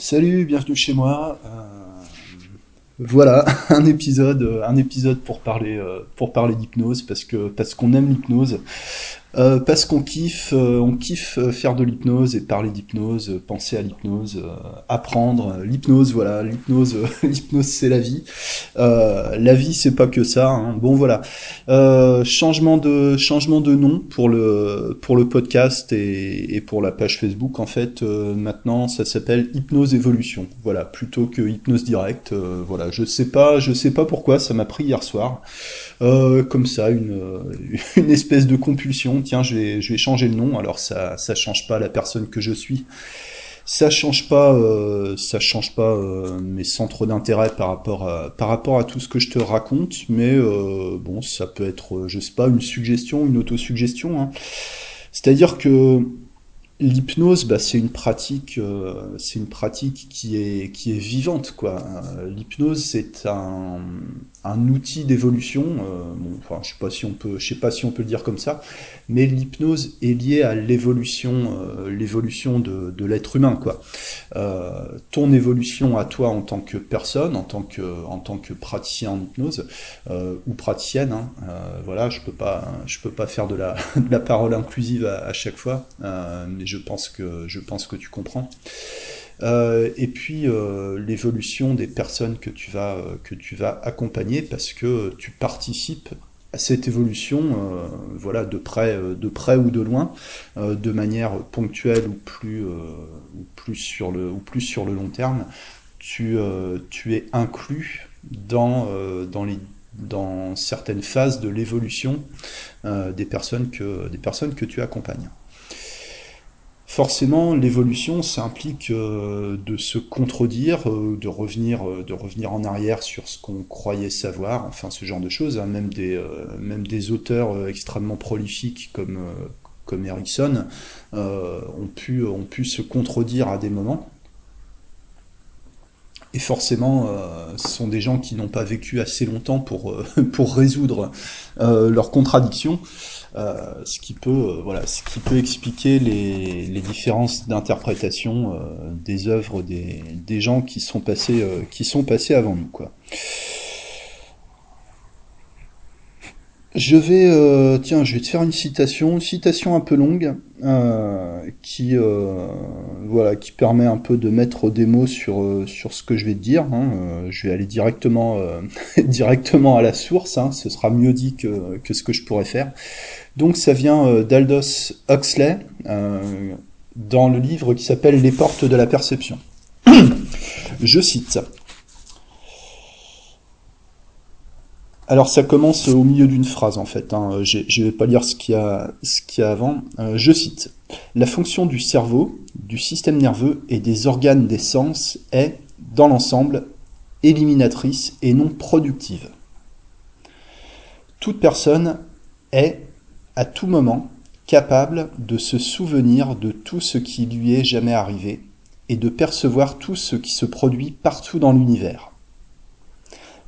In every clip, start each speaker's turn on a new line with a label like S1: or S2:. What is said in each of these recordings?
S1: Salut, bienvenue chez moi. Euh, voilà, un épisode, un épisode pour parler, euh, pour d'hypnose parce que parce qu'on aime l'hypnose. Euh, parce qu'on kiffe, euh, on kiffe euh, faire de l'hypnose et parler d'hypnose, penser à l'hypnose, apprendre l'hypnose. Voilà, l'hypnose, l'hypnose c'est la vie. la vie c'est pas que ça. Hein. Bon voilà, changement de nom pour le podcast et, pour la page Facebook. En fait, maintenant ça s'appelle Hypnose Évolution. Voilà, plutôt que Hypnose Direct. voilà, je sais pas, je sais pas pourquoi ça m'a pris hier soir. comme ça, une espèce de compulsion tiens, je vais, je vais changer le nom. Alors ça, ça change pas la personne que je suis. Ça change pas, euh, ça change pas euh, mes centres d'intérêt par rapport à, par rapport à tout ce que je te raconte, mais euh, bon, ça peut être, je sais pas, une suggestion, une autosuggestion. Hein. C'est-à-dire que L'hypnose, bah, c'est une pratique, c'est une pratique qui est qui est vivante quoi. L'hypnose, c'est un, un outil d'évolution. Euh, enfin, je sais pas si on peut, sais pas si on peut le dire comme ça, mais l'hypnose est liée à l'évolution, l'évolution de, l'être humain quoi. ton évolution à toi en tant que personne, en tant que en tant que praticien en hypnose ou praticienne. Hein, voilà, je peux pas, je peux pas faire de la de la parole inclusive à, à chaque fois. mais je pense que, je pense que tu comprends. Euh, et puis euh, l'évolution des personnes que tu, vas, euh, que tu vas accompagner parce que tu participes à cette évolution voilà, de, près, de près ou de loin, de manière ponctuelle ou plus, ou, plus sur le, ou plus sur le long terme. Tu, tu es inclus dans, dans, les, dans certaines phases de l'évolution des, personnes que, des personnes que tu accompagnes forcément, l'évolution, ça implique euh, de se contredire, euh, de, revenir, euh, de revenir en arrière sur ce qu'on croyait savoir, enfin ce genre de choses. Hein. même, des, auteurs extrêmement prolifiques comme, comme Erickson ont, pu, se contredire à des moments. Et forcément, ce sont des gens qui n'ont pas vécu assez longtemps pour, pour résoudre leurs contradictions. Euh, ce qui peut euh, voilà ce qui peut expliquer les, les différences d'interprétation euh, des œuvres des, des, gens qui sont passés qui sont passés avant nous quoi. Je vais, tiens, je vais te faire une citation, une citation un peu longue, qui, voilà, qui permet un peu de mettre des mots sur sur ce que je vais te dire. Hein. je vais aller directement, directement à la source. Hein. ce sera mieux dit que que ce que je pourrais faire. Donc ça vient euh, d'Aldous Huxley euh, dans le livre qui s'appelle Les portes de la perception. Je cite. Alors ça commence au milieu d'une phrase en fait, hein. je ne vais pas lire ce qu'il y a, avant. Euh, je cite. La fonction du cerveau, du système nerveux et des organes des sens est, dans l'ensemble, éliminatrice et non productive. Toute personne est, à tout moment capable de se souvenir de tout ce qui lui est jamais arrivé et de percevoir tout ce qui se produit partout dans l'univers.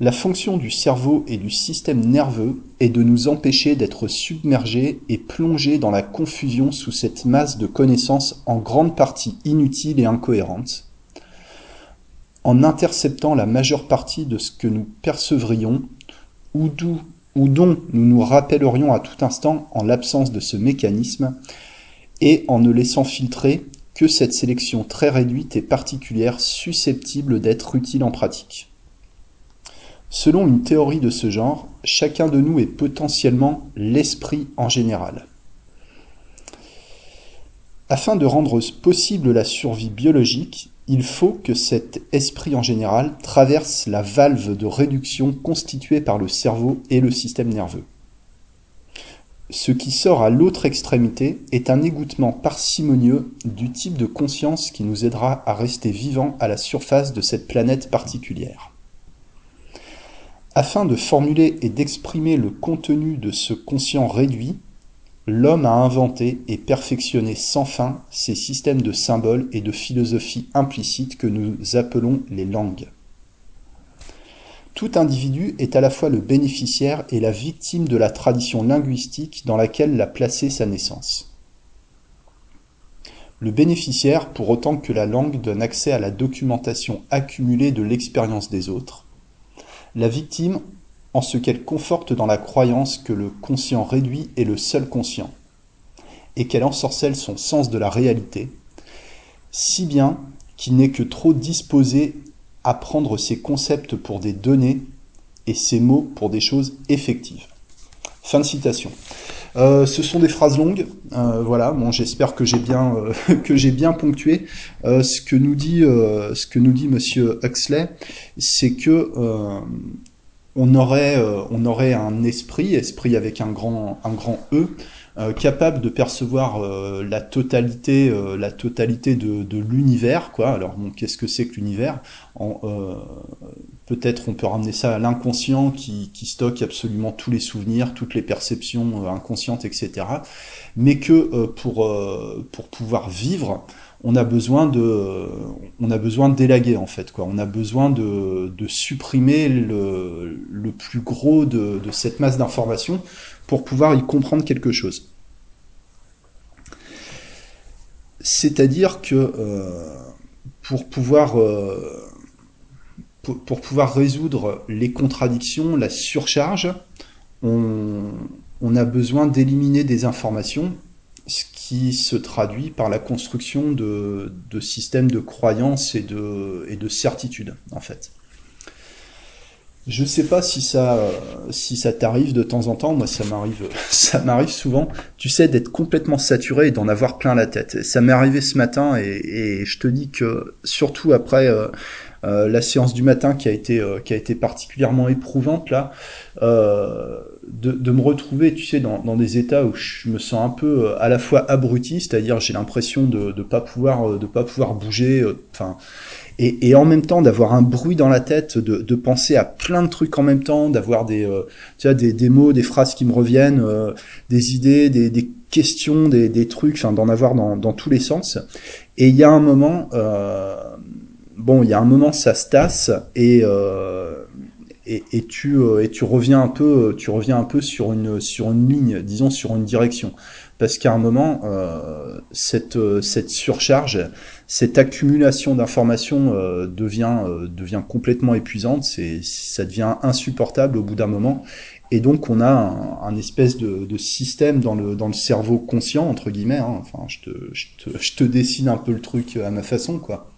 S1: La fonction du cerveau et du système nerveux est de nous empêcher d'être submergés et plongés dans la confusion sous cette masse de connaissances en grande partie inutiles et incohérentes, en interceptant la majeure partie de ce que nous percevrions ou ou dont nous nous rappellerions à tout instant en l'absence de ce mécanisme, et en ne laissant filtrer que cette sélection très réduite et particulière susceptible d'être utile en pratique. Selon une théorie de ce genre, chacun de nous est potentiellement l'esprit en général. Afin de rendre possible la survie biologique, il faut que cet esprit en général traverse la valve de réduction constituée par le cerveau et le système nerveux. Ce qui sort à l'autre extrémité est un égouttement parcimonieux du type de conscience qui nous aidera à rester vivants à la surface de cette planète particulière. Afin de formuler et d'exprimer le contenu de ce conscient réduit, L'homme a inventé et perfectionné sans fin ces systèmes de symboles et de philosophie implicites que nous appelons les langues. Tout individu est à la fois le bénéficiaire et la victime de la tradition linguistique dans laquelle l'a placé sa naissance. Le bénéficiaire, pour autant que la langue donne accès à la documentation accumulée de l'expérience des autres. La victime, en ce qu'elle conforte dans la croyance que le conscient réduit est le seul conscient, et qu'elle ensorcelle son sens de la réalité, si bien qu'il n'est que trop disposé à prendre ses concepts pour des données et ses mots pour des choses effectives. Fin de citation. Euh, ce sont des phrases longues, euh, voilà. Bon, j'espère que j'ai bien euh, bien ponctué. ce que nous dit ce que nous dit Monsieur Huxley, c'est que on aurait on aurait un esprit, esprit avec un grand un grand E, capable de percevoir la totalité, la totalité de, de l'univers, quoi. Alors bon, qu'est-ce que c'est que l'univers? Peut-être on peut ramener ça à l'inconscient qui, stocke absolument tous les souvenirs, toutes les perceptions inconscientes, etc. Mais que pour pour pouvoir vivre, on a besoin de d'élaguer en fait on a besoin de, supprimer le, plus gros de, cette masse d'informations pour pouvoir y comprendre quelque chose. C'est-à-dire que euh, pour, pouvoir, euh, pour, pouvoir résoudre les contradictions, la surcharge, on, a besoin d'éliminer des informations, ce qui se traduit par la construction de, systèmes de croyances et de, certitudes, en fait. Je sais pas si ça, si ça t'arrive de temps en temps. Moi, ça m'arrive, ça m'arrive souvent. Tu sais, d'être complètement saturé et d'en avoir plein la tête. ça m'est arrivé ce matin et, je te dis que surtout après euh, euh, la séance du matin qui a été, euh, qui a été particulièrement éprouvante là, de, de, me retrouver, tu sais, dans, dans, des états où je me sens un peu à la fois abruti, c'est-à-dire j'ai l'impression de, de pas pouvoir, de pas pouvoir bouger. Enfin et, en même temps d'avoir un bruit dans la tête, de, penser à plein de trucs en même temps, d'avoir des, euh, tu des, des, mots, des phrases qui me reviennent, euh, des idées, des, des questions, des, des trucs, d'en avoir dans, dans, tous les sens. Et il y a un moment, euh, bon, il y a un moment ça se tasse et et, et, tu et tu reviens un peu, tu reviens un peu sur une sur une ligne, disons sur une direction. Parce qu'à un moment, euh, cette, euh, cette surcharge, cette accumulation d'informations euh, devient, devient complètement épuisante, ça devient insupportable au bout d'un moment, et donc on a un, espèce de, de, système dans le, dans le cerveau conscient, entre guillemets, hein. enfin je te, je, te, je te dessine un peu le truc à ma façon, quoi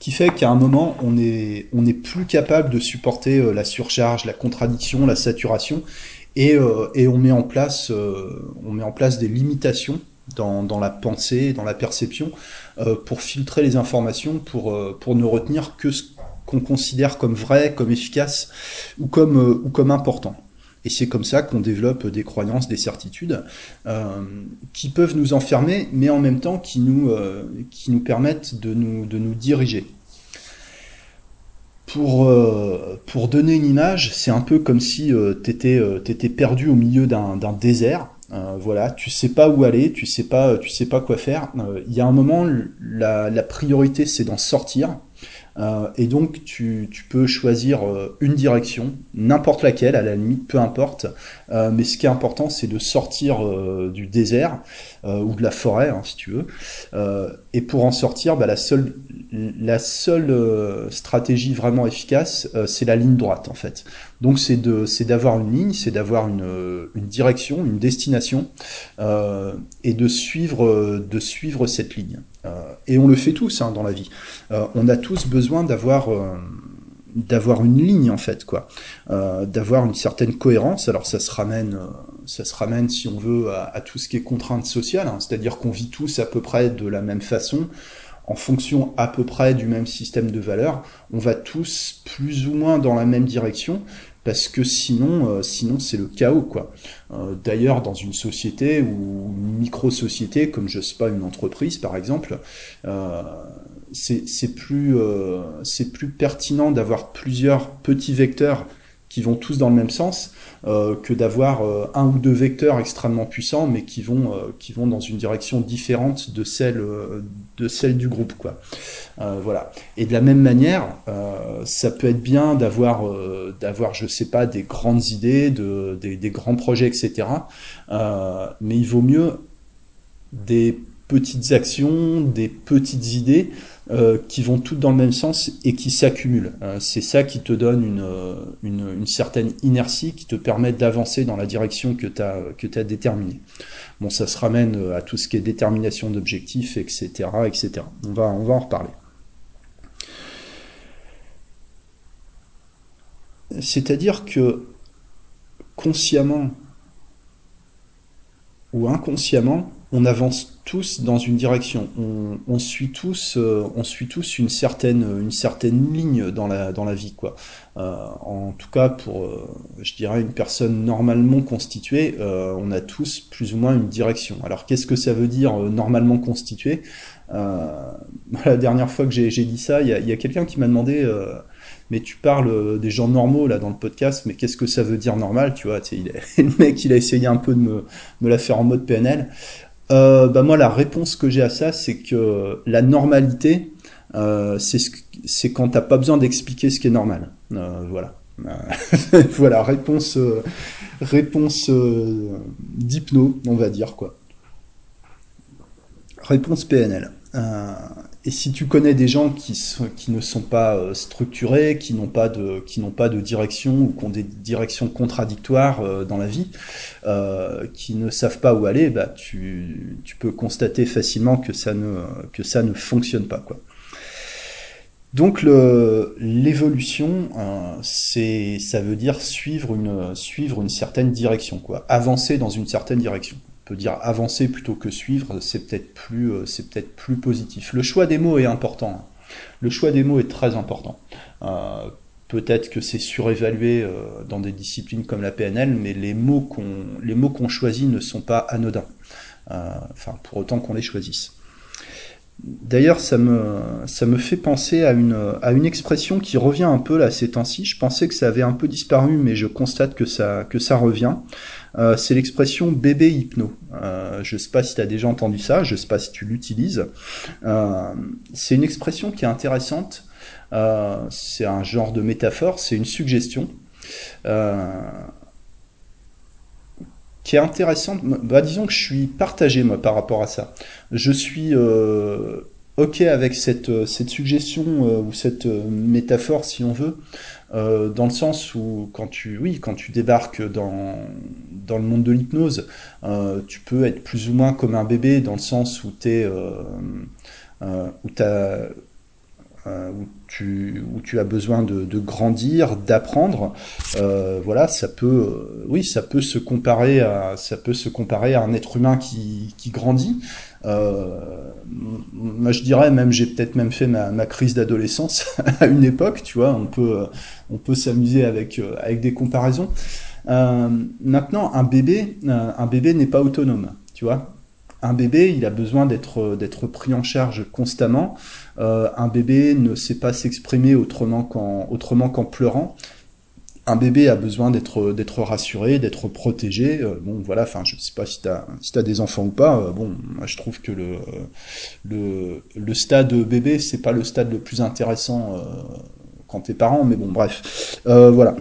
S1: qui fait qu'à un moment, on est, on est plus capable de supporter la surcharge, la contradiction, la saturation, et, euh, et on met en place euh, on met en place des limitations dans, dans, la pensée, dans la perception, euh, pour filtrer les informations, pour, pour ne retenir que ce qu'on considère comme vrai, comme efficace ou comme, ou comme important. Et c'est comme ça qu'on développe des croyances, des certitudes euh, qui peuvent nous enfermer, mais en même temps qui nous, euh, qui nous permettent de nous, de nous diriger. Pour, euh, pour donner une image, c'est un peu comme si tu étais, perdu au milieu d'un désert. voilà, tu sais pas où aller, tu sais pas, tu sais pas quoi faire. Il y a un moment, la, la priorité c'est d'en sortir. Et donc tu, peux choisir une direction, n'importe laquelle, à la limite, peu importe. mais ce qui est important, c'est de sortir du désert ou de la forêt, hein, si tu veux. et pour en sortir, bah, la seule euh, stratégie vraiment efficace, euh, c'est la ligne droite en fait. Donc c'est d'avoir une ligne, c'est d'avoir une, euh, direction, une destination, et de suivre cette ligne. Et on le fait tous hein, dans la vie. on a tous besoin d'avoir d'avoir une ligne en fait quoi d'avoir une certaine cohérence alors ça se ramène ça se ramène si on veut à, tout ce qui est contrainte sociale hein. c'est-à-dire qu'on vit tous à peu près de la même façon en fonction à peu près du même système de valeurs, on va tous plus ou moins dans la même direction, parce que sinon, euh, sinon c'est le chaos quoi. Euh, d'ailleurs, dans une société ou une micro-société, comme je sais pas une entreprise par exemple, euh, c'est plus c'est plus pertinent d'avoir plusieurs petits vecteurs qui vont tous dans le même sens euh, que d'avoir euh, un ou deux vecteurs extrêmement puissants mais qui vont euh, qui vont dans une direction différente de celle de celle du groupe quoi. Voilà. Et de la même manière ça peut être bien d'avoir d'avoir je sais pas des grandes idées de des, des grands projets etc mais il vaut mieux des petites actions, des petites idées euh, qui vont toutes dans le même sens et qui s'accumulent. Euh, c'est ça qui te donne une, une, certaine inertie, qui te permet d'avancer dans la direction que tu as déterminée. Bon, ça se ramène à tout ce qui est détermination d'objectifs, etc., etc. On va, on va en reparler. C'est-à-dire que consciemment ou inconsciemment, on avance tous dans une direction. On, suit tous, euh, on suit tous une certaine, une certaine ligne dans la, dans la vie, quoi. Euh, en tout cas, pour, euh, je dirais, une personne normalement constituée, on a tous plus ou moins une direction. Alors, qu'est-ce que ça veut dire normalement constitué La dernière fois que j'ai dit ça, il y a, quelqu'un qui m'a demandé mais tu parles des gens normaux là dans le podcast, mais qu'est-ce que ça veut dire normal, tu vois il Le mec, il a essayé un peu de me, me la faire en mode PNL. Euh, bah moi, la réponse que j'ai à ça, c'est que la normalité, euh, c'est quand t'as pas besoin d'expliquer ce qui est normal. Euh, voilà. voilà, réponse, euh, réponse euh, d'hypno, on va dire quoi. Réponse PNL. Et si tu connais des gens qui, qui ne sont pas euh, structurés, qui n'ont pas de, pas de direction ou qui ont des directions contradictoires euh, dans la vie, euh, qui ne savent pas où aller, bah tu, tu peux constater facilement que ça ne, que ça ne fonctionne pas quoi. Donc l'évolution, ça veut dire suivre une, suivre une certaine direction, quoi, avancer dans une certaine direction dire avancer plutôt que suivre, c'est peut-être plus, euh, c'est peut-être plus positif. Le choix des mots est important. Le choix des mots est très important. Euh, peut-être que c'est surévalué euh, dans des disciplines comme la PNL, mais les mots qu'on, les mots qu'on choisit ne sont pas anodins. enfin, pour autant qu'on les choisisse. D'ailleurs, ça me, ça me fait penser à une, à une expression qui revient un peu là ces temps-ci. Je pensais que ça avait un peu disparu, mais je constate que ça, que ça revient. Euh, c'est l'expression bébé hypno. Euh, je ne sais pas si tu as déjà entendu ça, je ne sais pas si tu l'utilises. Euh, c'est une expression qui est intéressante. c'est un genre de métaphore, c'est une suggestion qui est intéressante. Bah, disons que je suis partagé moi par rapport à ça. Je suis ok avec cette, cette suggestion ou cette métaphore si on veut, euh, dans le sens où quand tu, oui, quand tu débarques dans, dans le monde de l'hypnose, euh, tu peux être plus ou moins comme un bébé dans le sens où, es, euh, euh où, as, euh, où, tu, où tu as besoin de, de grandir, d'apprendre. voilà, ça peut, oui, ça peut se comparer à, ça peut se comparer à un être humain qui, qui grandit. Euh, moi, je dirais même, j'ai peut-être même fait ma, crise d'adolescence à une époque, tu vois. On peut, on peut s'amuser avec euh, avec des comparaisons. Euh, maintenant, un bébé, euh, un bébé n'est pas autonome, tu vois. Un bébé, il a besoin d'être d'être pris en charge constamment. un bébé ne sait pas s'exprimer autrement qu'en autrement qu'en pleurant un bébé a besoin d'être rassuré, d'être protégé. Euh, bon, voilà. Enfin, je sais pas si t'as si des enfants ou pas. Euh, bon, moi je trouve que le le le stade bébé c'est pas le stade le plus intéressant euh, quand t'es parent, mais bon, bref. voilà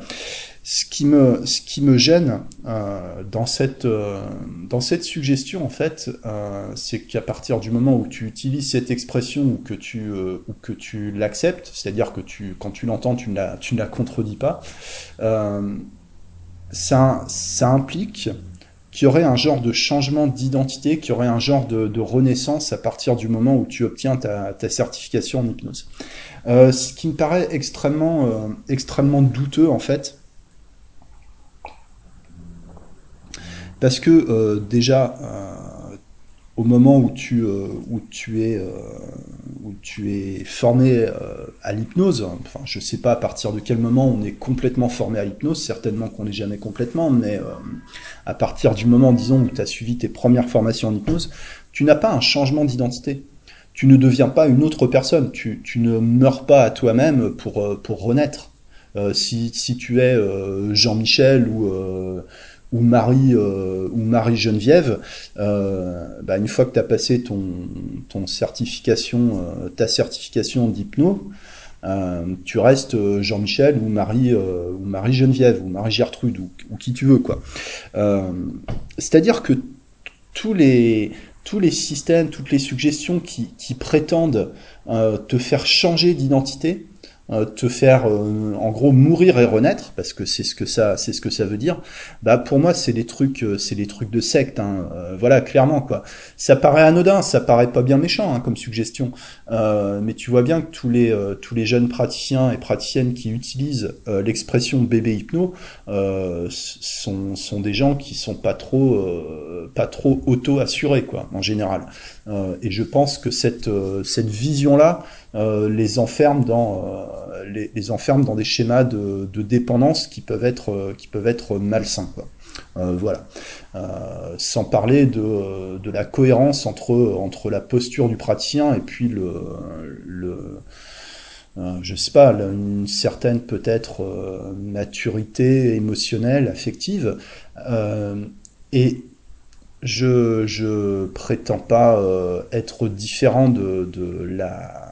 S1: ce qui me, ce qui me gêne euh, dans, cette, euh, dans cette suggestion, en fait, euh, c'est qu'à partir du moment où tu utilises cette expression ou que tu, ou que tu l'acceptes, c'est-à-dire que tu, quand tu l'entends, tu ne la, tu ne la contredis pas, ça, ça implique qu'il y aurait un genre de changement d'identité, qu'il y aurait un genre de, de, renaissance à partir du moment où tu obtiens ta, ta certification en hypnose. Ce qui me paraît extrêmement, extrêmement douteux, en fait, Parce que euh, déjà, euh, au moment où tu, euh, es, formé à l'hypnose, enfin je sais pas à partir de quel moment on est complètement formé à l'hypnose, certainement qu'on n'est jamais complètement, mais à partir du moment, disons, où tu as suivi tes premières formations en hypnose, tu n'as pas un changement d'identité tu ne deviens pas une autre personne, tu, ne meurs pas à toi-même pour, renaître. Si, tu es Jean-Michel ou, ou Marie euh, ou Marie Geneviève, euh, bah, une fois que tu as passé ton, ton certification, euh, ta certification d'hypno, euh, tu restes euh, Jean-Michel ou Marie euh, ou Marie Geneviève ou Marie Gertrude ou, qui tu veux quoi. C'est-à-dire que tous les tous les systèmes, toutes les suggestions qui, qui prétendent te faire changer d'identité, te faire euh, en gros mourir et renaître parce que c'est ce que ça c'est ce que ça veut dire bah pour moi c'est les trucs euh, c'est les trucs de secte hein. voilà clairement quoi. Ça paraît anodin ça paraît pas bien méchant hein, comme suggestion. Mais tu vois bien que tous les tous les jeunes praticiens et praticiennes qui utilisent l'expression bébé hypno sont sont des gens qui sont pas trop pas trop auto assurés quoi en général et je pense que cette cette vision là euh, les enferme dans euh, les, enferme dans des schémas de, dépendance qui peuvent être euh, qui peuvent être malsains voilà. sans parler de, de, la cohérence entre, entre la posture du praticien et puis le, le je sais pas, une certaine peut-être maturité émotionnelle, affective. et je, prétends pas être différent de, la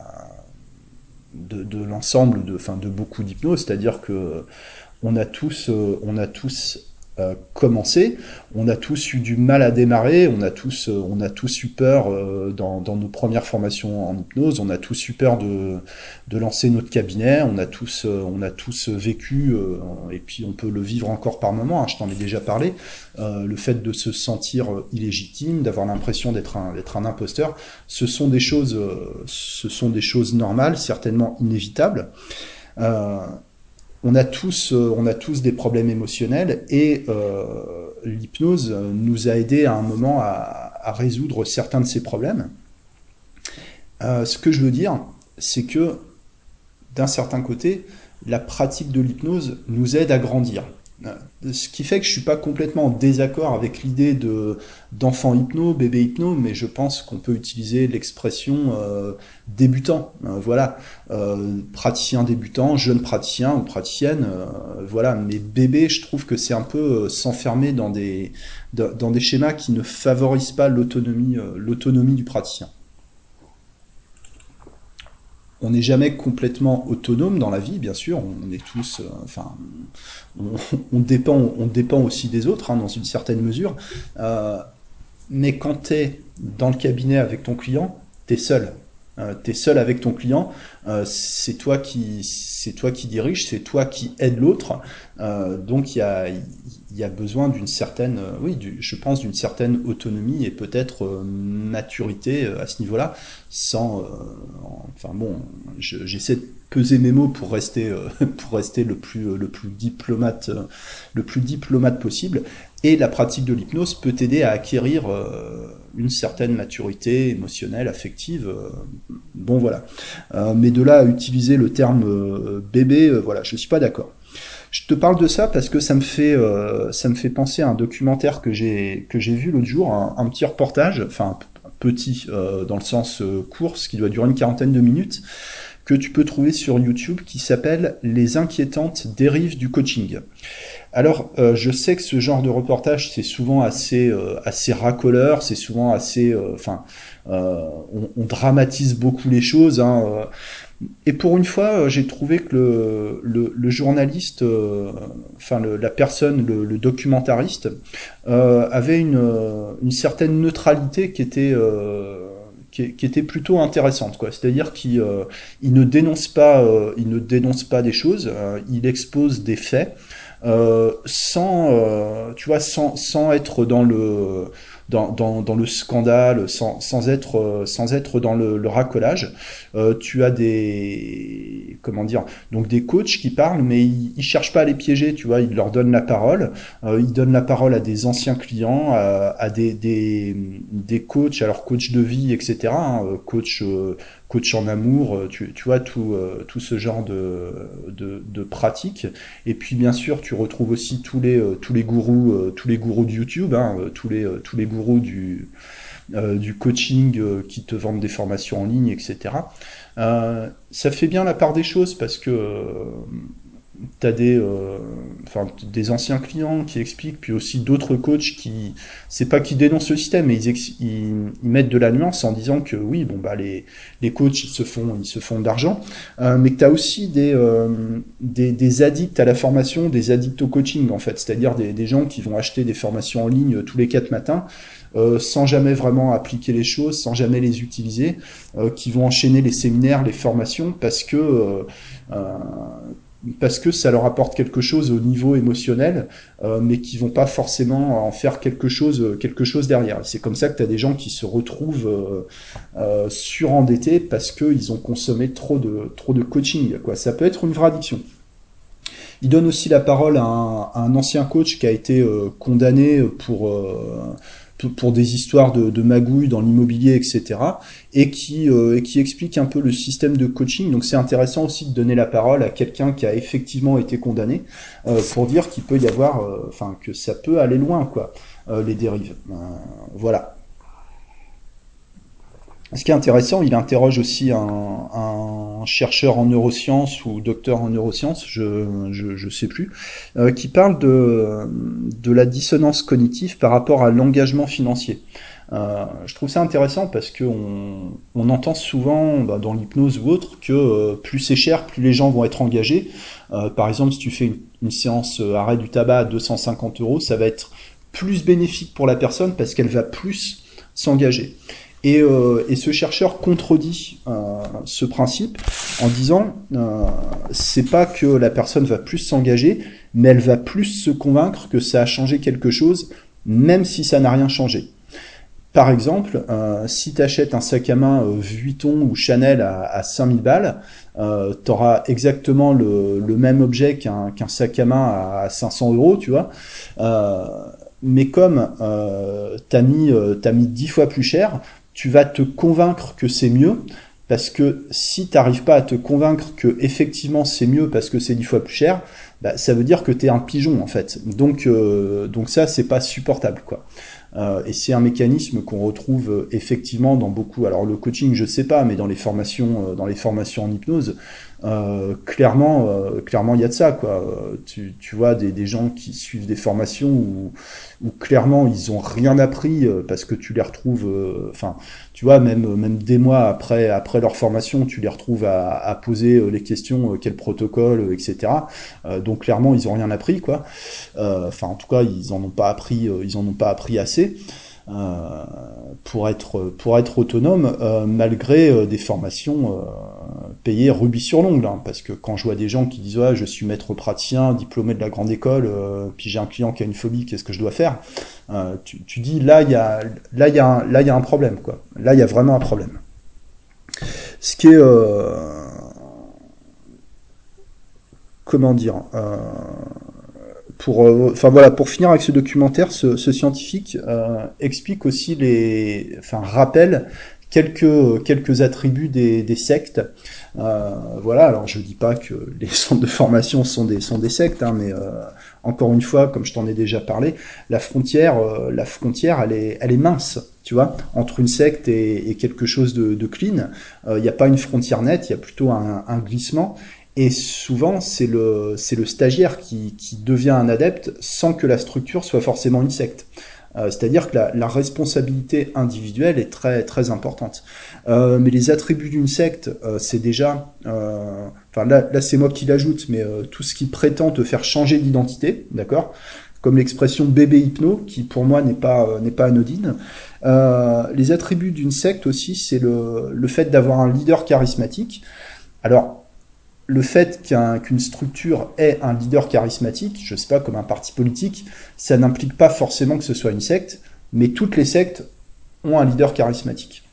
S1: de, l'ensemble de, enfin, de beaucoup d'hypnose, c'est-à-dire que on a tous, euh, on a tous euh, commencé, on a tous eu du mal à démarrer, on a tous, euh, on a tous eu peur dans, dans, nos premières formations en hypnose, on a tous eu peur de, de lancer notre cabinet, on a tous, on a tous vécu, et puis on peut le vivre encore par moment, hein, je t'en ai déjà parlé, le fait de se sentir illégitime, d'avoir l'impression d'être un, un imposteur, ce sont des choses, ce sont des choses normales, certainement inévitables. Euh, on a tous, euh, on a tous des problèmes émotionnels et euh, l'hypnose nous a aidé à un moment à, résoudre certains de ces problèmes. Euh, ce que je veux dire, c'est que d'un certain côté, la pratique de l'hypnose nous aide à grandir. Euh, ce qui fait que je suis pas complètement en désaccord avec l'idée de d'enfant hypno, bébé hypno, mais je pense qu'on peut utiliser l'expression euh, débutant. Euh, voilà, praticien débutant, jeune praticien ou praticienne. voilà, mais bébé, je trouve que c'est un peu s'enfermer dans des dans des schémas qui ne favorisent pas l'autonomie l'autonomie du praticien on n'est jamais complètement autonome dans la vie, bien sûr. On est tous, euh, enfin, on, dépend, on dépend aussi des autres hein, dans une certaine mesure. Euh, mais quand tu es dans le cabinet avec ton client, tu es seul. Euh, tu es seul avec ton client, euh, c'est toi qui c'est toi qui dirige, c'est toi qui aide l'autre. Euh, donc il y a y a besoin d'une certaine oui, du, je pense d'une certaine autonomie et peut-être maturité à ce niveau-là sans enfin bon, j'essaie de peser mes mots pour rester pour rester le plus le plus diplomate le plus diplomate possible et la pratique de l'hypnose peut t'aider à acquérir euh, une certaine maturité émotionnelle, affective. Euh, bon voilà. Euh, mais de là à utiliser le terme bébé, voilà, je suis pas d'accord. Je te parle de ça parce que ça me fait ça me fait penser à un documentaire que j'ai vu l'autre jour, un, petit reportage, enfin petit dans le sens course qui doit durer une quarantaine de minutes que tu peux trouver sur YouTube qui s'appelle Les inquiétantes dérives du coaching. Alors, euh, je sais que ce genre de reportage, c'est souvent assez, euh, assez racoleur, c'est souvent assez, euh, enfin, on, dramatise beaucoup les choses. Hein, et pour une fois, j'ai trouvé que le, journaliste, enfin la personne, le, documentariste, avait une, certaine neutralité qui était qui, était plutôt intéressante c'est-à-dire qu'il il ne dénonce pas ne dénonce pas des choses il expose des faits euh, sans, euh, tu vois, sans, sans être dans le, dans, dans, dans le scandale, sans, sans, être, euh, sans être dans le, le racolage. Euh, tu as des, comment dire, donc des coachs qui parlent, mais ils, ils cherchent pas à les piéger, tu vois, ils leur donnent la parole. Euh, ils donnent la parole à des anciens clients, à, à des, des, des coachs, alors coach de vie, etc. Hein, coach coach en amour, euh, tu, tu vois, tout, euh, tout ce genre de, de, pratiques. Et puis bien sûr, tu retrouves aussi tous les, euh, tous les gourous, tous les gourous de YouTube, hein, tous, les, tous les gourous du, du coaching qui te vendent des formations en ligne, etc. ça fait bien la part des choses parce que tu euh, des anciens clients qui expliquent, puis aussi d'autres coachs qui, c'est pas qui dénoncent le système, mais ils, mettent de la nuance en disant que oui, bon bah les, les coachs ils se font, ils se font d'argent, euh, mais que tu as aussi des, euh, des, addicts à la formation, des addicts au coaching en fait, c'est-à-dire des, des gens qui vont acheter des formations en ligne tous les quatre matins sans jamais vraiment appliquer les choses, sans jamais les utiliser, qui vont enchaîner les séminaires, les formations, parce que parce que ça leur apporte quelque chose au niveau émotionnel, euh, mais qui vont pas forcément en faire quelque chose, quelque chose derrière. C'est comme ça que tu as des gens qui se retrouvent euh, euh, surendettés parce qu'ils ont consommé trop de, trop de coaching. Quoi. Ça peut être une vraie addiction. Il donne aussi la parole à un, ancien coach qui a été euh, condamné pour pour des histoires de, magouilles dans l'immobilier, etc. Et qui, euh, explique un peu le système de coaching. Donc c'est intéressant aussi de donner la parole à quelqu'un qui a effectivement été condamné euh, pour dire qu'il peut y avoir, euh, enfin que ça peut aller loin, quoi, les dérives. voilà. Ce qui est intéressant, il interroge aussi un, un chercheur en neurosciences ou docteur en neurosciences, je je sais plus, euh, qui parle de, de la dissonance cognitive par rapport à l'engagement financier. Euh, je trouve ça intéressant parce que on, on entend souvent bah, dans l'hypnose ou autre que euh, plus c'est cher, plus les gens vont être engagés. Euh, par exemple, si tu fais une, une séance euh, arrêt du tabac à 250 euros, ça va être plus bénéfique pour la personne parce qu'elle va plus s'engager. Et, euh, et, ce chercheur contredit euh, ce principe en disant euh, c'est pas que la personne va plus s'engager, mais elle va plus se convaincre que ça a changé quelque chose, même si ça n'a rien changé. Par exemple, euh, si tu achètes un sac à main euh, Vuitton ou Chanel à, à 5000 balles, euh, tu auras exactement le, le même objet qu'un qu'un sac à main à 500 euros, tu vois. mais comme tu as mis, as mis 10 fois plus cher, tu vas te convaincre que c'est mieux, parce que si tu n'arrives pas à te convaincre que effectivement c'est mieux parce que c'est dix fois plus cher, bah, ça veut dire que tu es un pigeon en fait. Donc, euh, donc ça, c'est pas supportable. quoi. Euh, et c'est un mécanisme qu'on retrouve euh, effectivement dans beaucoup. Alors le coaching, je sais pas, mais dans les formations, euh, dans les formations en hypnose, euh, clairement, clairement, il y a de ça, quoi. Tu, vois des, gens qui suivent des formations où, où clairement ils ont rien appris parce que tu les retrouves, enfin, tu vois, même même des mois après après leur formation, tu les retrouves à, poser les questions, quel protocole, etc. donc clairement, ils ont rien appris, quoi. Enfin, en tout cas, ils en ont pas appris, ils en ont pas appris assez. Euh, pour être pour être autonome euh, malgré euh, des formations payées rubis sur l'ongle hein, parce que quand je vois des gens qui disent je suis maître praticien diplômé de la grande école puis j'ai un client qui a une phobie qu'est-ce que je dois faire tu, tu, dis là il y a là il y a un, là il y a un problème quoi. Là il y a vraiment un problème. Ce qui est comment dire pour, euh, enfin voilà, pour finir avec ce documentaire, ce, ce scientifique euh, explique aussi les, enfin rappelle quelques quelques attributs des, sectes. Euh, voilà, alors je dis pas que les centres de formation sont des sont des sectes, hein, mais euh, encore une fois, comme je t'en ai déjà parlé, la frontière, euh, la frontière, elle est elle est mince, tu vois, entre une secte et, quelque chose de, clean. Il n'y a pas une frontière nette, il y a plutôt un glissement. Et souvent, c'est le, c'est le stagiaire qui, qui, devient un adepte sans que la structure soit forcément une secte. Euh, c'est-à-dire que la, la, responsabilité individuelle est très, très importante. Euh, mais les attributs d'une secte, euh, c'est déjà... Euh, enfin là, là c'est moi qui l'ajoute, mais euh, tout ce qui prétend te faire changer d'identité, d'accord? Comme l'expression bébé hypno, qui pour moi n'est pas, n'est pas anodine. les attributs d'une secte aussi, c'est le, le fait d'avoir un leader charismatique. Alors, le fait qu'une structure ait un leader charismatique, je sais pas, comme un parti politique, ça n'implique pas forcément que ce soit une secte, mais toutes les sectes ont un leader charismatique.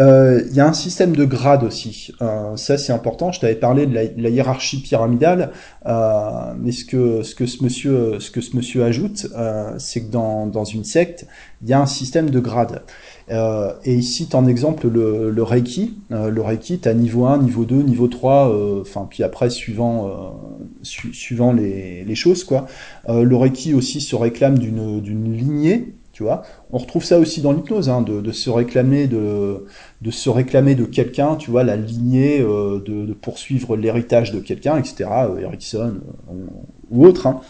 S1: Euh, il y a un système de grades aussi. Euh, ça, c'est important. Je t'avais parlé de la, hiérarchie pyramidale, euh, mais ce que ce que ce monsieur ce que ce monsieur ajoute, euh, c'est que dans dans une secte, il y a un système de grades. Euh, et ici, en exemple le, le Reiki. Le Reiki, tu as niveau 1, niveau 2, niveau 3, euh, enfin, puis après, suivant, su suivant les, les, choses, quoi. le Reiki aussi se réclame d'une lignée, tu vois. On retrouve ça aussi dans l'hypnose, hein, de, se réclamer de, de se réclamer de quelqu'un, tu vois, la lignée, de, de, poursuivre l'héritage de quelqu'un, etc. Erickson ou autre. Hein.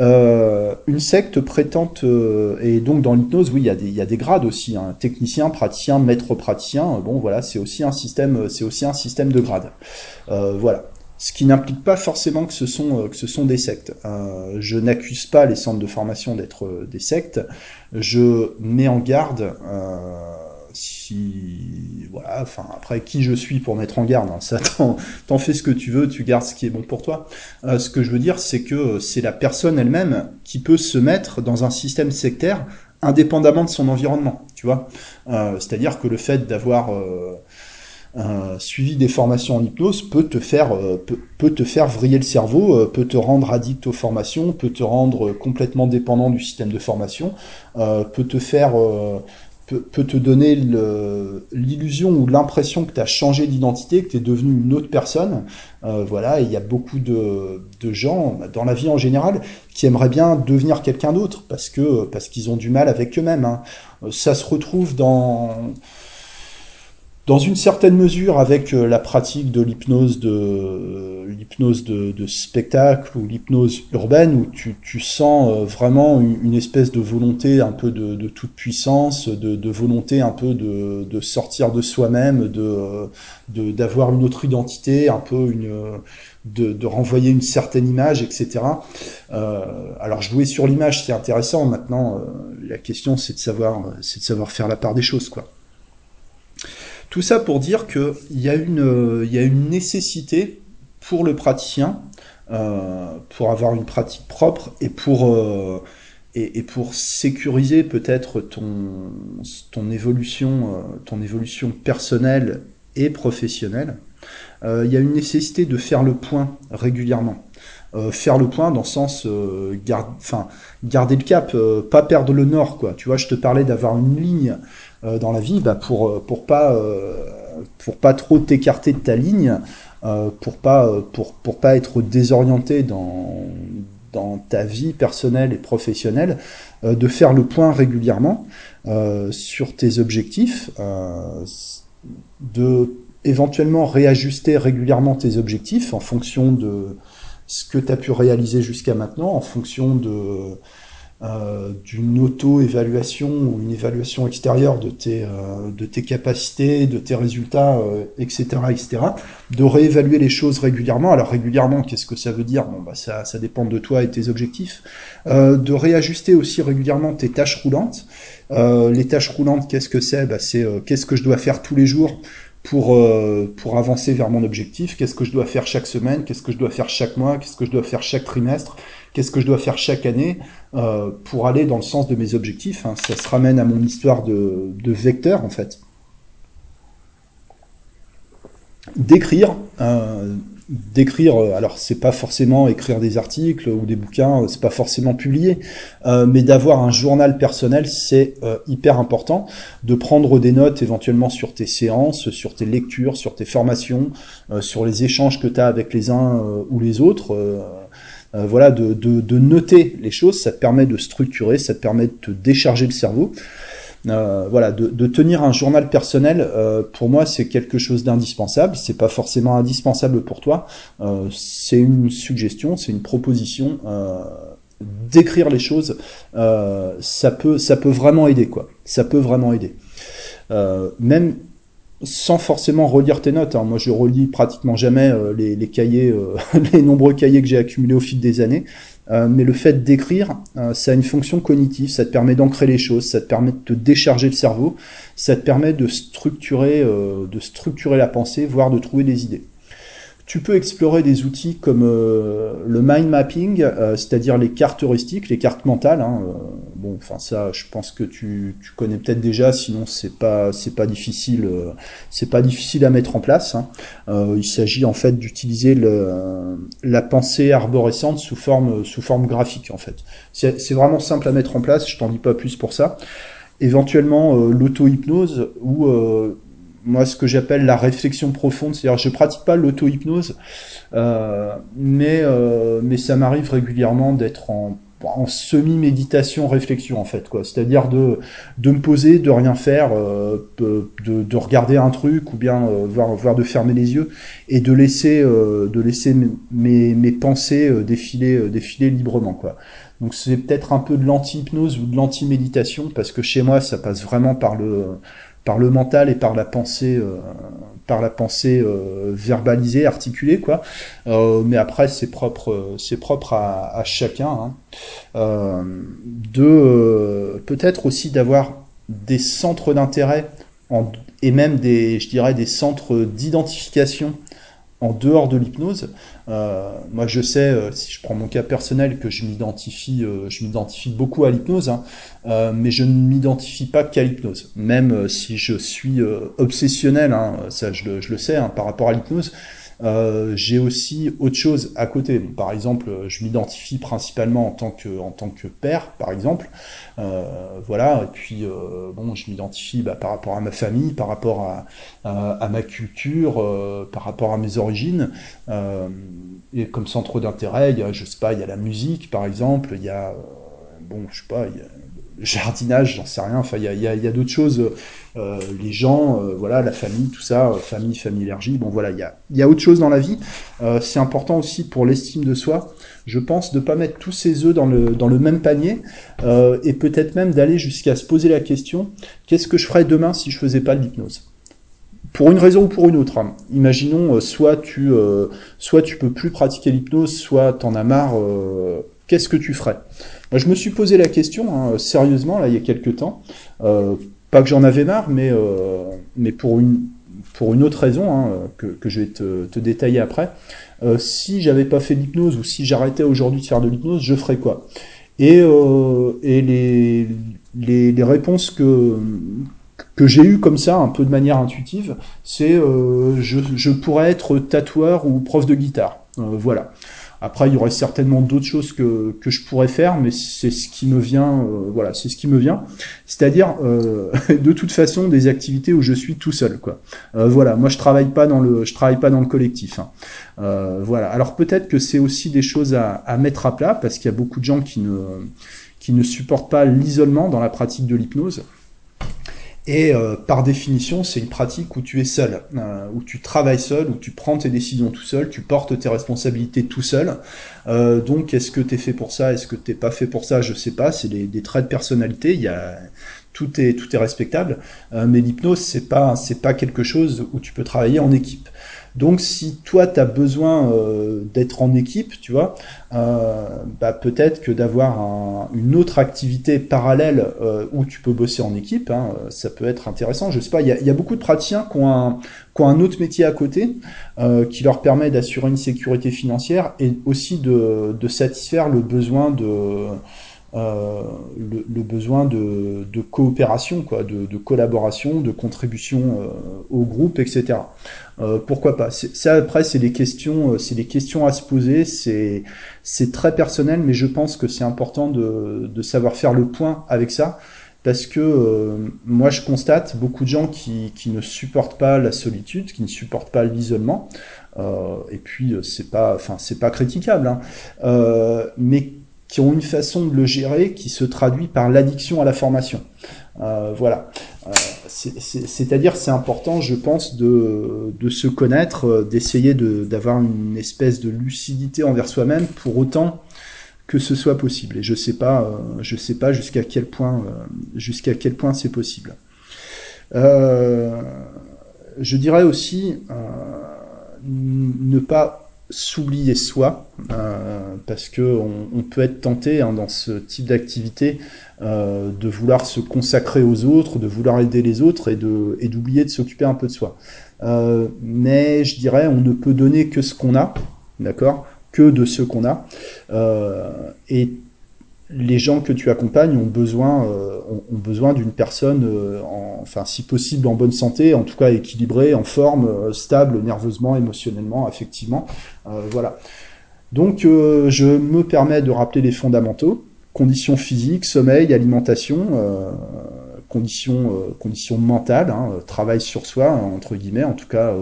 S1: Euh, une secte prétend, euh, et donc dans l'hypnose, oui, il y, a des, grades aussi, hein, technicien, praticien, maître praticien. Bon, voilà, c'est aussi un système, c'est aussi un système de grades. Euh, voilà. Ce qui n'implique pas forcément que ce sont des sectes. je n'accuse pas les centres de formation d'être des sectes. Je mets en garde si voilà, enfin après qui je suis pour mettre en garde, hein, ça t'en fais ce que tu veux, tu gardes ce qui est bon pour toi. Euh, ce que je veux dire, c'est que c'est la personne elle-même qui peut se mettre dans un système sectaire indépendamment de son environnement, tu vois. Euh, c'est-à-dire que le fait d'avoir euh, suivi des formations en hypnose peut te faire peut, peut, te faire vriller le cerveau, peut te rendre addict aux formations, peut te rendre complètement dépendant du système de formation, peut te faire peut, te donner l'illusion ou l'impression que tu as changé d'identité, que tu es devenu une autre personne. Euh, voilà, il y a beaucoup de, de, gens dans la vie en général qui aimeraient bien devenir quelqu'un d'autre parce que parce qu'ils ont du mal avec eux-mêmes. Hein. Ça se retrouve dans dans une certaine mesure avec euh, la pratique de l'hypnose de l'hypnose de, spectacle ou l'hypnose urbaine où tu, tu sens euh, vraiment une, espèce de volonté un peu de, de toute puissance, de, de, volonté un peu de, de sortir de soi-même, de d'avoir une autre identité, un peu une de, de renvoyer une certaine image, etc. Euh, alors jouer sur l'image c'est intéressant. Maintenant euh, la question c'est de savoir c'est de savoir faire la part des choses quoi. Tout ça pour dire qu'il y, a une, nécessité pour le praticien, euh, pour avoir une pratique propre et pour, euh, sécuriser peut-être ton, ton, évolution, euh, ton évolution personnelle et professionnelle, il y a une nécessité de faire le point régulièrement. faire le point dans le sens enfin, garder le cap, pas perdre le nord quoi. Tu vois, je te parlais d'avoir une ligne euh, dans la vie, bah pour euh, pour pas euh, pour pas trop t'écarter de ta ligne, pour pas pour pour pas être désorienté dans dans ta vie personnelle et professionnelle, de faire le point régulièrement sur tes objectifs, de éventuellement réajuster régulièrement tes objectifs en fonction de ce que tu as pu réaliser jusqu'à maintenant, en fonction de euh, d'une auto-évaluation ou une évaluation extérieure de tes, euh, de tes capacités, de tes résultats, etc., euh, etc., de réévaluer les choses régulièrement. Alors régulièrement, qu'est-ce que ça veut dire? Bon, bah ça, ça dépend de toi et tes objectifs. de réajuster aussi régulièrement tes tâches roulantes. les tâches roulantes, qu'est-ce que c'est? Bah, C'est qu'est-ce que je dois faire tous les jours? Pour, pour avancer vers mon objectif, qu'est-ce que je dois faire chaque semaine, qu'est-ce que je dois faire chaque mois, qu'est-ce que je dois faire chaque trimestre, qu'est-ce que je dois faire chaque année euh, pour aller dans le sens de mes objectifs. Hein? Ça se ramène à mon histoire de, vecteur, en fait. D'écrire, euh, d'écrire, euh, alors c'est pas forcément écrire des articles ou des bouquins, c'est pas forcément publier, mais d'avoir un journal personnel, c'est hyper important. De prendre des notes éventuellement sur tes séances, sur tes lectures, sur tes formations, sur les échanges que tu as avec les uns ou les autres euh, voilà, de, de, noter les choses, ça te permet de structurer, ça te permet de te décharger le cerveau. Euh, voilà, de, tenir un journal personnel, euh, pour moi, c'est quelque chose d'indispensable. C'est pas forcément indispensable pour toi. Euh, c'est une suggestion, c'est une proposition. d'écrire les choses, ça peut, vraiment aider, quoi. Ça peut vraiment aider. même sans forcément relire tes notes. Hein. Moi, je relis pratiquement jamais les, cahiers, les nombreux cahiers que j'ai accumulés au fil des années. Euh, mais le fait d'écrire, ça a une fonction cognitive, ça te permet d'ancrer les choses, ça te permet de te décharger le cerveau, ça te permet de structurer, de structurer la pensée, voire de trouver des idées. Tu peux explorer des outils comme euh, le mind mapping, euh, c'est-à-dire les cartes heuristiques, les cartes mentales. Hein, euh, bon, enfin ça, je pense que tu, tu connais peut-être déjà, sinon c'est pas c'est pas difficile, c'est pas difficile à mettre en place. Hein. il s'agit en fait d'utiliser la pensée arborescente sous forme sous forme graphique en fait. C'est vraiment simple à mettre en place. Je t'en dis pas plus pour ça éventuellement l'auto-hypnose ou moi ce que j'appelle la réflexion profonde, c'est-à-dire je pratique pas l'auto-hypnose, euh, mais euh, mais ça m'arrive régulièrement d'être en, en semi-méditation réflexion en fait quoi, c'est-à-dire de de me poser, de rien faire, euh, de, de, regarder un truc ou bien euh, voir voir de fermer les yeux et de laisser euh, de laisser mes mes pensées euh, défiler défiler librement quoi. Donc c'est peut-être un peu de l'anti-hypnose ou de l'anti-méditation parce que chez moi ça passe vraiment par le par le mental et par la pensée, euh, par la pensée verbalisée, articulée, quoi. mais après, c'est propre, c'est propre à, chacun. Hein. de peut-être aussi d'avoir des centres d'intérêt et même des, je dirais, des centres d'identification en dehors de l'hypnose. Euh, moi, je sais, euh, si je prends mon cas personnel, que je m'identifie, euh, je m'identifie beaucoup à l'hypnose, hein, mais je ne m'identifie pas qu'à l'hypnose. Même si je suis obsessionnel, hein, ça je le, sais, hein, par rapport à l'hypnose, euh, j'ai aussi autre chose à côté. par exemple, je m'identifie principalement en tant que en tant que père, par exemple. Euh, voilà. Et puis euh, bon, je m'identifie bah, par rapport à ma famille, par rapport à, ma culture, euh, par rapport à mes origines. Euh, et comme centre d'intérêt, il y a, je sais pas, il y a la musique, par exemple. Il y a bon, je sais pas, il y a jardinage, j'en sais rien. Enfin, il y a, d'autres choses euh, les gens, euh, voilà, la famille, tout ça, euh, famille, famille, énergie. Bon, voilà, il y a, autre chose dans la vie. c'est important aussi pour l'estime de soi, je pense, de pas mettre tous ses œufs dans le, même panier et peut-être même d'aller jusqu'à se poser la question qu'est-ce que je ferais demain si je faisais pas l'hypnose? Pour une raison ou pour une autre. Hein. Imaginons, soit tu, soit tu peux plus pratiquer l'hypnose, soit t'en as marre. Qu'est-ce que tu ferais? Moi, Je me suis posé la question hein, sérieusement là il y a quelques temps. Pas que j'en avais marre, mais, euh, mais pour, une, pour une autre raison, hein, que, que, je vais te, te détailler après. Euh, si j'avais pas fait l'hypnose ou si j'arrêtais aujourd'hui de faire de l'hypnose, je ferais quoi? Et, euh, et les, les, les, réponses que, que j'ai eues comme ça, un peu de manière intuitive, c'est euh, je, je pourrais être tatoueur ou prof de guitare. Euh, voilà. Après, il y aurait certainement d'autres choses que, que je pourrais faire, mais c'est ce qui me vient. Euh, voilà, c'est ce qui me vient. C'est-à-dire, euh, de toute façon, des activités où je suis tout seul. Quoi. Euh, voilà, moi je travaille pas dans le, je travaille pas dans le collectif. Hein. voilà. Alors peut-être que c'est aussi des choses à, à mettre à plat, parce qu'il y a beaucoup de gens qui ne qui ne supportent pas l'isolement dans la pratique de l'hypnose. Et euh, par définition, c'est une pratique où tu es seul, euh, où tu travailles seul, où tu prends tes décisions tout seul, tu portes tes responsabilités tout seul. Euh, donc, est-ce que tu es fait pour ça Est-ce que t'es pas fait pour ça Je sais pas. C'est des, traits de personnalité. Il tout est tout est respectable. mais l'hypnose, c'est pas c'est pas quelque chose où tu peux travailler en équipe. Donc si toi tu as besoin euh, d'être en équipe, tu vois, euh, bah, peut-être que d'avoir une autre activité parallèle euh, où tu peux bosser en équipe, hein, ça peut être intéressant. Je sais pas, il y a, beaucoup de praticiens qui ont un, qui ont un autre métier à côté qui leur permet d'assurer une sécurité financière et aussi de, de satisfaire le besoin de euh, le, besoin de, coopération, quoi, de, collaboration, de contribution euh, au groupe, etc. Euh, pourquoi pas. Ça après c'est des questions, c'est des questions à se poser. C'est c'est très personnel, mais je pense que c'est important de, de savoir faire le point avec ça. Parce que moi je constate beaucoup de gens qui, qui ne supportent pas la solitude, qui ne supportent pas l'isolement, euh, et puis c'est pas, enfin c'est pas critiquable, hein, euh, mais qui ont une façon de le gérer qui se traduit par l'addiction à la formation. Euh, voilà. Euh, c'est-à-dire, c'est important, je pense, de, de se connaître, euh, d'essayer d'avoir une espèce de lucidité envers soi-même, pour autant que ce soit possible. Et je sais pas, euh, je sais pas jusqu'à quel point, jusqu'à quel point c'est possible. je dirais aussi ne pas s'oublier soi, euh, parce que on, peut être tenté hein, dans ce type d'activité euh, de vouloir se consacrer aux autres, de vouloir aider les autres et d'oublier de s'occuper un peu de soi. Euh, mais je dirais, on ne peut donner que ce qu'on a, d'accord, que de ce qu'on a, et les gens que tu accompagnes ont besoin, euh, d'une personne, euh, en, enfin si possible en bonne santé, en tout cas équilibrée, en forme, euh, stable, nerveusement, émotionnellement, affectivement, voilà. Donc je me permets de rappeler les fondamentaux conditions physiques, sommeil, alimentation, conditions, conditions mentales, hein, travail sur soi entre guillemets, en tout cas.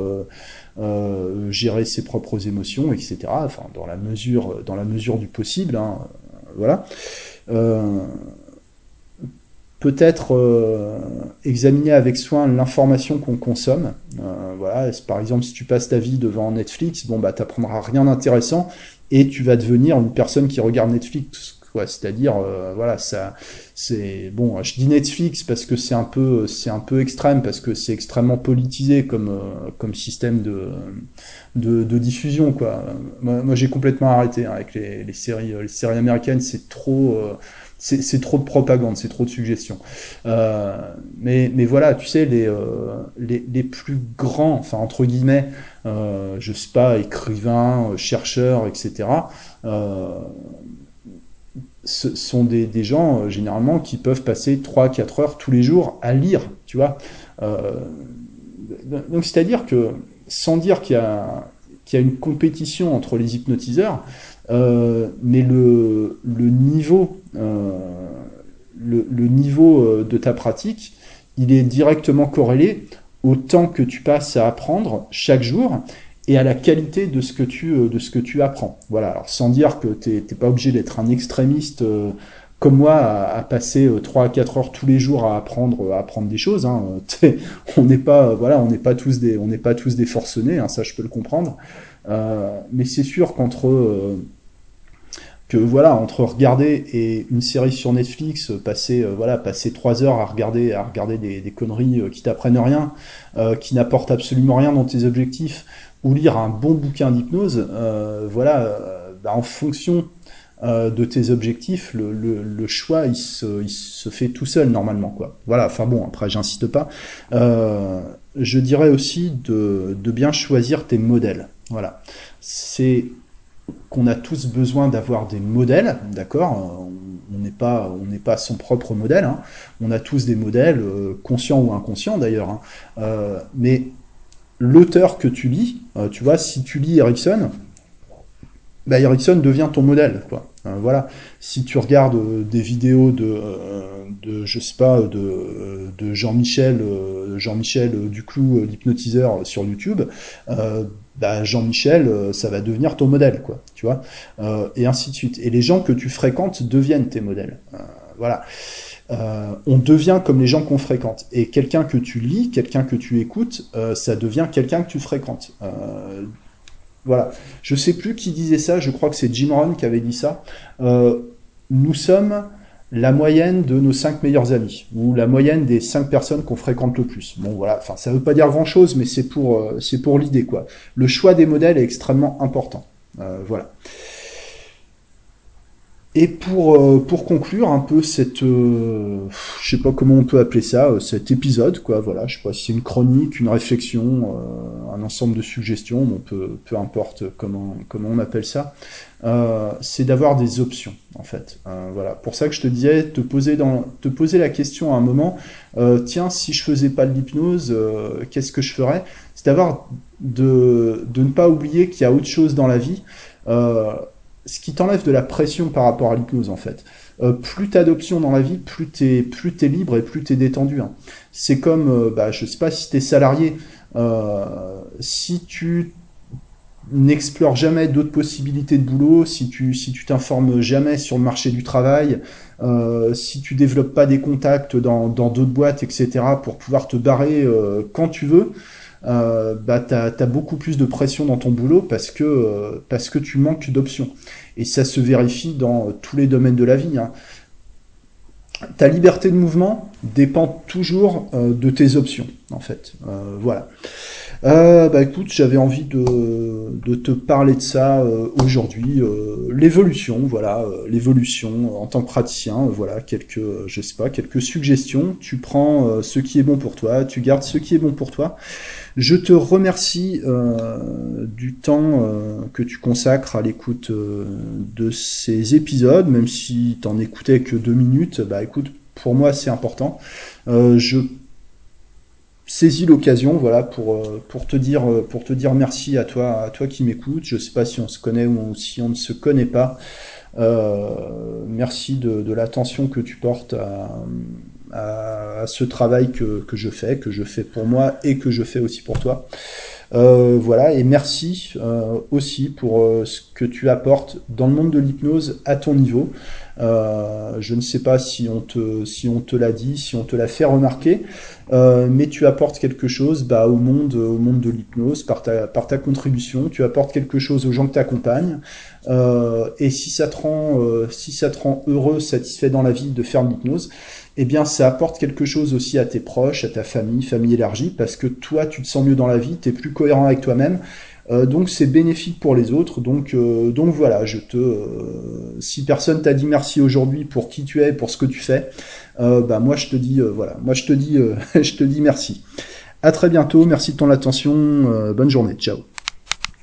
S1: gérer ses propres émotions, etc. Enfin, dans la mesure, dans la mesure du possible. Hein, voilà. Euh, peut-être euh, examiner avec soin l'information qu'on consomme. Euh, voilà, par exemple, si tu passes ta vie devant Netflix, bon bah rien d'intéressant et tu vas devenir une personne qui regarde Netflix C'est-à-dire, voilà, ça, c'est bon. Je dis Netflix parce que c'est un peu, c'est un peu extrême parce que c'est extrêmement politisé comme comme système de, diffusion, quoi. Moi, j'ai complètement arrêté hein, avec les, séries, les séries américaines. C'est trop c'est trop de propagande, c'est trop de suggestions. Euh, mais, mais voilà, tu sais, les, euh, les, les, plus grands, enfin entre guillemets, euh, je sais pas, écrivains, chercheurs, etc., ce sont des, gens, généralement, qui peuvent passer 3-4 heures tous les jours à lire, tu vois. donc c'est-à-dire que, sans dire qu'il y, y a une compétition entre les hypnotiseurs, euh, mais le, le niveau, euh, le, niveau euh, de ta pratique, il est directement corrélé au temps que tu passes à apprendre chaque jour et à la qualité de ce que tu, de ce que tu apprends. Voilà, alors sans dire que tu n'es pas obligé d'être un extrémiste comme moi à, passer 3 à 4 heures tous les jours à apprendre à apprendre des choses hein. on n'est pas voilà pas tous des on pas tous des forcenés hein, ça je peux le comprendre euh, mais c'est sûr qu'entre euh, que voilà regarder et une série sur Netflix passer euh, voilà passer trois heures à regarder à regarder des, conneries qui t'apprennent rien qui n'apportent absolument rien dans tes objectifs ou lire un bon bouquin d'hypnose voilà bah, en fonction de tes objectifs, le, choix il se, fait tout seul normalement quoi. Voilà. Enfin bon, après j'insiste pas. Euh, je dirais aussi de, de, bien choisir tes modèles. Voilà. C'est qu'on a tous besoin d'avoir des modèles, d'accord On n'est pas, on n'est pas son propre modèle. Hein. On a tous des modèles, euh, conscients ou inconscients d'ailleurs. Hein. Euh, l'auteur que tu lis, euh, tu vois, si tu lis Erickson, bah Erickson devient ton modèle, quoi. voilà. Si tu regardes des vidéos de, de je sais pas, de, Jean-Michel, Jean-Michel Duclou, l'hypnotiseur sur YouTube, bah, Jean-Michel, euh, ça va devenir ton modèle, quoi, tu vois, euh, et ainsi de suite. Et les gens que tu fréquentes deviennent tes modèles. Euh, on devient comme les gens qu'on fréquente. Et quelqu'un que tu lis, quelqu'un que tu écoutes, ça devient quelqu'un que tu fréquentes. voilà. Je sais plus qui disait ça, je crois que c'est Jim Rohn qui avait dit ça. nous sommes la moyenne de nos cinq meilleurs amis, ou la moyenne des cinq personnes qu'on fréquente le plus. Bon voilà, enfin ça veut pas dire grand chose, mais c'est pour euh, c'est pour l'idée quoi. Le choix des modèles est extrêmement important. Euh, voilà. Et pour, euh, pour conclure un peu cette, euh, je sais pas comment on peut appeler ça, euh, cet épisode, quoi, voilà, je sais pas si c'est une chronique, une réflexion, un ensemble de suggestions, bon, peu, peu importe comment, comment on appelle ça, c'est d'avoir des options, en fait. voilà, pour ça que je te disais, te poser, dans, te poser la question à un moment, tiens, si je faisais pas de l'hypnose, qu'est-ce que je ferais? C'est d'avoir, de, de ne pas oublier qu'il y a autre chose dans la vie, ce qui t'enlève de la pression par rapport à l'hypnose en fait. Euh, plus t'as d'options dans la vie, plus t'es plus t'es libre et plus t'es détendu. Hein. C'est comme, euh, bah, je sais pas si t'es salarié, euh, si tu n'explores jamais d'autres possibilités de boulot, si tu si tu t'informes jamais sur le marché du travail, euh, si tu développes pas des contacts dans d'autres boîtes, etc. pour pouvoir te barrer quand tu veux, euh, bah, tu as, beaucoup plus de pression dans ton boulot parce que, euh, parce que tu manques d'options. Et ça se vérifie dans tous les domaines de la vie. Hein. Ta liberté de mouvement dépend toujours euh, de tes options, en fait. Euh, voilà. Euh, bah écoute, j'avais envie de, de, te parler de ça euh, aujourd'hui. Euh, l'évolution, voilà, euh, l'évolution en tant que praticien, voilà, quelques, je sais pas, quelques suggestions. Tu prends ce qui est bon pour toi, tu gardes ce qui est bon pour toi. Je te remercie du temps que tu consacres à l'écoute de ces épisodes, même si t'en écoutais que deux minutes. Bah écoute, pour moi c'est important. je saisis l'occasion, voilà, pour euh, pour te dire euh, pour te dire merci à toi à toi qui m'écoutes. Je sais pas si on se connaît ou si on ne se connaît pas. Euh, merci de, de l'attention que tu portes à, à, ce travail que, je fais, que je fais pour moi et que je fais aussi pour toi. Euh, voilà, et merci euh, aussi pour euh, ce que tu apportes dans le monde de l'hypnose à ton niveau. je ne sais pas si on te, si te l'a dit, si on te l'a fait remarquer, mais tu apportes quelque chose bah, au monde, de l'hypnose par ta, contribution. Tu apportes quelque chose aux gens que tu accompagnes. et si ça te rend, si ça te rend heureux, satisfait dans la vie de faire de l'hypnose, eh bien ça apporte quelque chose aussi à tes proches, à ta famille, famille élargie, parce que toi tu te sens mieux dans la vie, tu es plus cohérent avec toi-même, euh, donc c'est bénéfique pour les autres. Donc, euh, donc voilà, je te, euh, si personne t'a dit merci aujourd'hui pour qui tu es, pour ce que tu fais, bah moi je te dis voilà, moi je te dis, je te dis merci. À très bientôt, merci de ton attention, bonne journée, ciao.